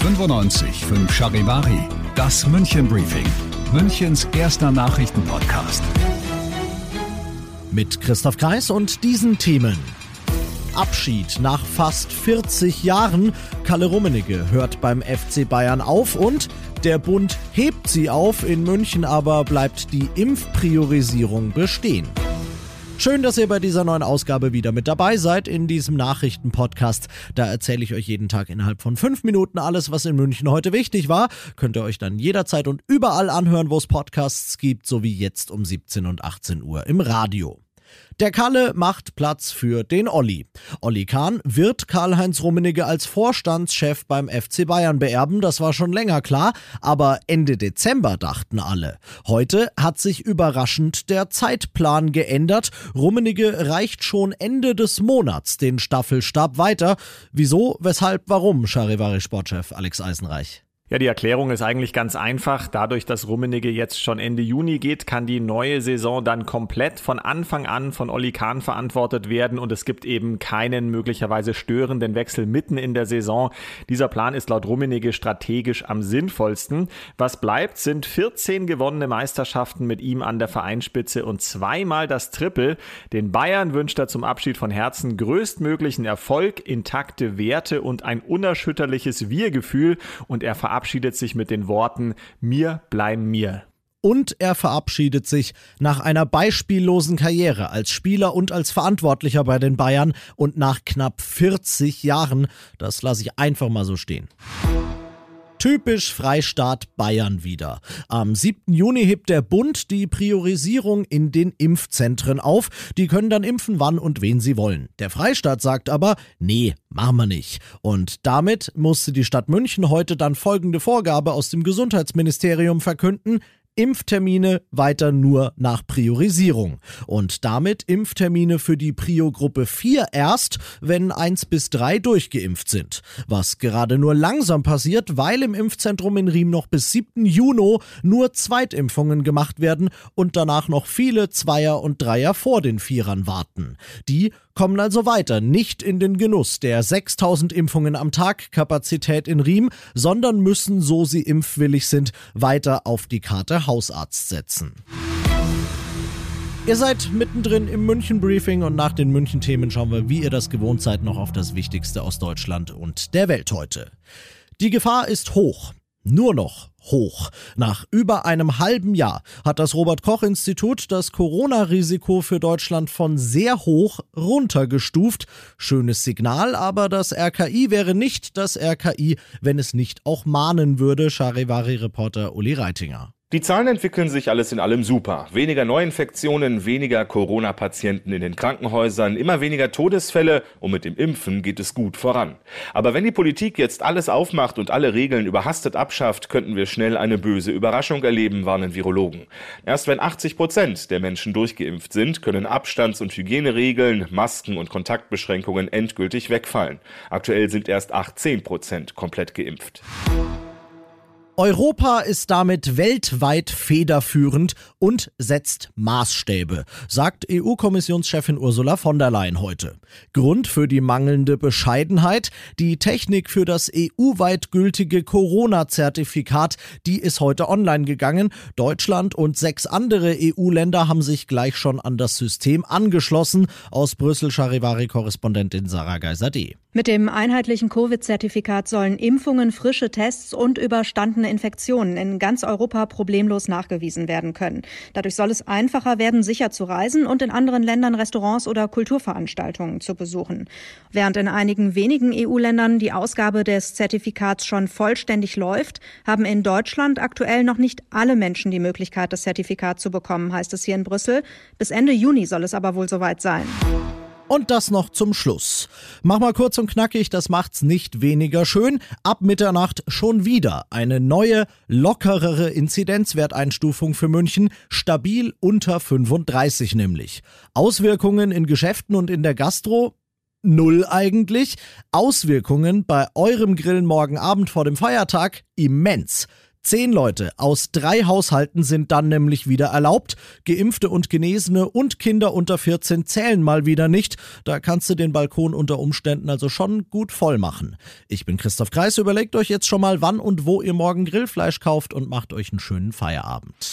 95 5 Charivari, das München Briefing, Münchens erster Nachrichtenpodcast. Mit Christoph Kreis und diesen Themen. Abschied nach fast 40 Jahren. Kalle Rummenigge hört beim FC Bayern auf und der Bund hebt sie auf. In München aber bleibt die Impfpriorisierung bestehen. Schön, dass ihr bei dieser neuen Ausgabe wieder mit dabei seid in diesem Nachrichtenpodcast. Da erzähle ich euch jeden Tag innerhalb von fünf Minuten alles, was in München heute wichtig war. Könnt ihr euch dann jederzeit und überall anhören, wo es Podcasts gibt, sowie jetzt um 17 und 18 Uhr im Radio. Der Kalle macht Platz für den Olli. Olli Kahn wird Karl-Heinz Rummenigge als Vorstandschef beim FC Bayern beerben, das war schon länger klar, aber Ende Dezember dachten alle. Heute hat sich überraschend der Zeitplan geändert. Rummenigge reicht schon Ende des Monats den Staffelstab weiter. Wieso, weshalb, warum, Charivari-Sportchef Alex Eisenreich? Ja, die Erklärung ist eigentlich ganz einfach. Dadurch, dass Rummenigge jetzt schon Ende Juni geht, kann die neue Saison dann komplett von Anfang an von Olli Kahn verantwortet werden und es gibt eben keinen möglicherweise störenden Wechsel mitten in der Saison. Dieser Plan ist laut Rummenigge strategisch am sinnvollsten. Was bleibt, sind 14 gewonnene Meisterschaften mit ihm an der Vereinsspitze und zweimal das Triple. Den Bayern wünscht er zum Abschied von Herzen größtmöglichen Erfolg, intakte Werte und ein unerschütterliches Wir-Gefühl und er verabschiedet sich mit den Worten Mir bleiben mir. Und er verabschiedet sich nach einer beispiellosen Karriere als Spieler und als Verantwortlicher bei den Bayern und nach knapp 40 Jahren. Das lasse ich einfach mal so stehen. Typisch Freistaat Bayern wieder. Am 7. Juni hebt der Bund die Priorisierung in den Impfzentren auf. Die können dann impfen, wann und wen sie wollen. Der Freistaat sagt aber, nee, machen wir nicht. Und damit musste die Stadt München heute dann folgende Vorgabe aus dem Gesundheitsministerium verkünden. Impftermine weiter nur nach Priorisierung. Und damit Impftermine für die Prio-Gruppe 4 erst, wenn 1 bis 3 durchgeimpft sind. Was gerade nur langsam passiert, weil im Impfzentrum in Riem noch bis 7. Juni nur Zweitimpfungen gemacht werden und danach noch viele Zweier und Dreier vor den Vierern warten. Die kommen also weiter nicht in den Genuss der 6000 Impfungen am Tag Kapazität in Riem, sondern müssen, so sie impfwillig sind, weiter auf die Karte Hausarzt setzen. Ihr seid mittendrin im München-Briefing und nach den München-Themen schauen wir, wie ihr das gewohnt seid, noch auf das Wichtigste aus Deutschland und der Welt heute. Die Gefahr ist hoch. Nur noch hoch. Nach über einem halben Jahr hat das Robert Koch Institut das Corona-Risiko für Deutschland von sehr hoch runtergestuft. Schönes Signal, aber das RKI wäre nicht das RKI, wenn es nicht auch mahnen würde, Charivari-Reporter Uli Reitinger. Die Zahlen entwickeln sich alles in allem super. Weniger Neuinfektionen, weniger Corona-Patienten in den Krankenhäusern, immer weniger Todesfälle und mit dem Impfen geht es gut voran. Aber wenn die Politik jetzt alles aufmacht und alle Regeln überhastet abschafft, könnten wir schnell eine böse Überraschung erleben, warnen Virologen. Erst wenn 80 Prozent der Menschen durchgeimpft sind, können Abstands- und Hygieneregeln, Masken und Kontaktbeschränkungen endgültig wegfallen. Aktuell sind erst 18 Prozent komplett geimpft. Europa ist damit weltweit federführend und setzt Maßstäbe, sagt EU-Kommissionschefin Ursula von der Leyen heute. Grund für die mangelnde Bescheidenheit, die Technik für das EU-weit gültige Corona-Zertifikat, die ist heute online gegangen. Deutschland und sechs andere EU-Länder haben sich gleich schon an das System angeschlossen. Aus Brüssel Charivari-Korrespondentin Sarah Geiser-D. Mit dem einheitlichen Covid-Zertifikat sollen Impfungen, frische Tests und überstandene Infektionen in ganz Europa problemlos nachgewiesen werden können. Dadurch soll es einfacher werden, sicher zu reisen und in anderen Ländern Restaurants oder Kulturveranstaltungen zu besuchen. Während in einigen wenigen EU-Ländern die Ausgabe des Zertifikats schon vollständig läuft, haben in Deutschland aktuell noch nicht alle Menschen die Möglichkeit, das Zertifikat zu bekommen, heißt es hier in Brüssel. Bis Ende Juni soll es aber wohl soweit sein. Und das noch zum Schluss. Mach mal kurz und knackig, das macht's nicht weniger schön. Ab Mitternacht schon wieder eine neue, lockerere Inzidenzwerteinstufung für München, stabil unter 35 nämlich. Auswirkungen in Geschäften und in der Gastro? Null eigentlich. Auswirkungen bei eurem Grillen morgen Abend vor dem Feiertag? Immens. Zehn Leute aus drei Haushalten sind dann nämlich wieder erlaubt. Geimpfte und Genesene und Kinder unter 14 zählen mal wieder nicht. Da kannst du den Balkon unter Umständen also schon gut voll machen. Ich bin Christoph Kreis. Überlegt euch jetzt schon mal, wann und wo ihr morgen Grillfleisch kauft und macht euch einen schönen Feierabend.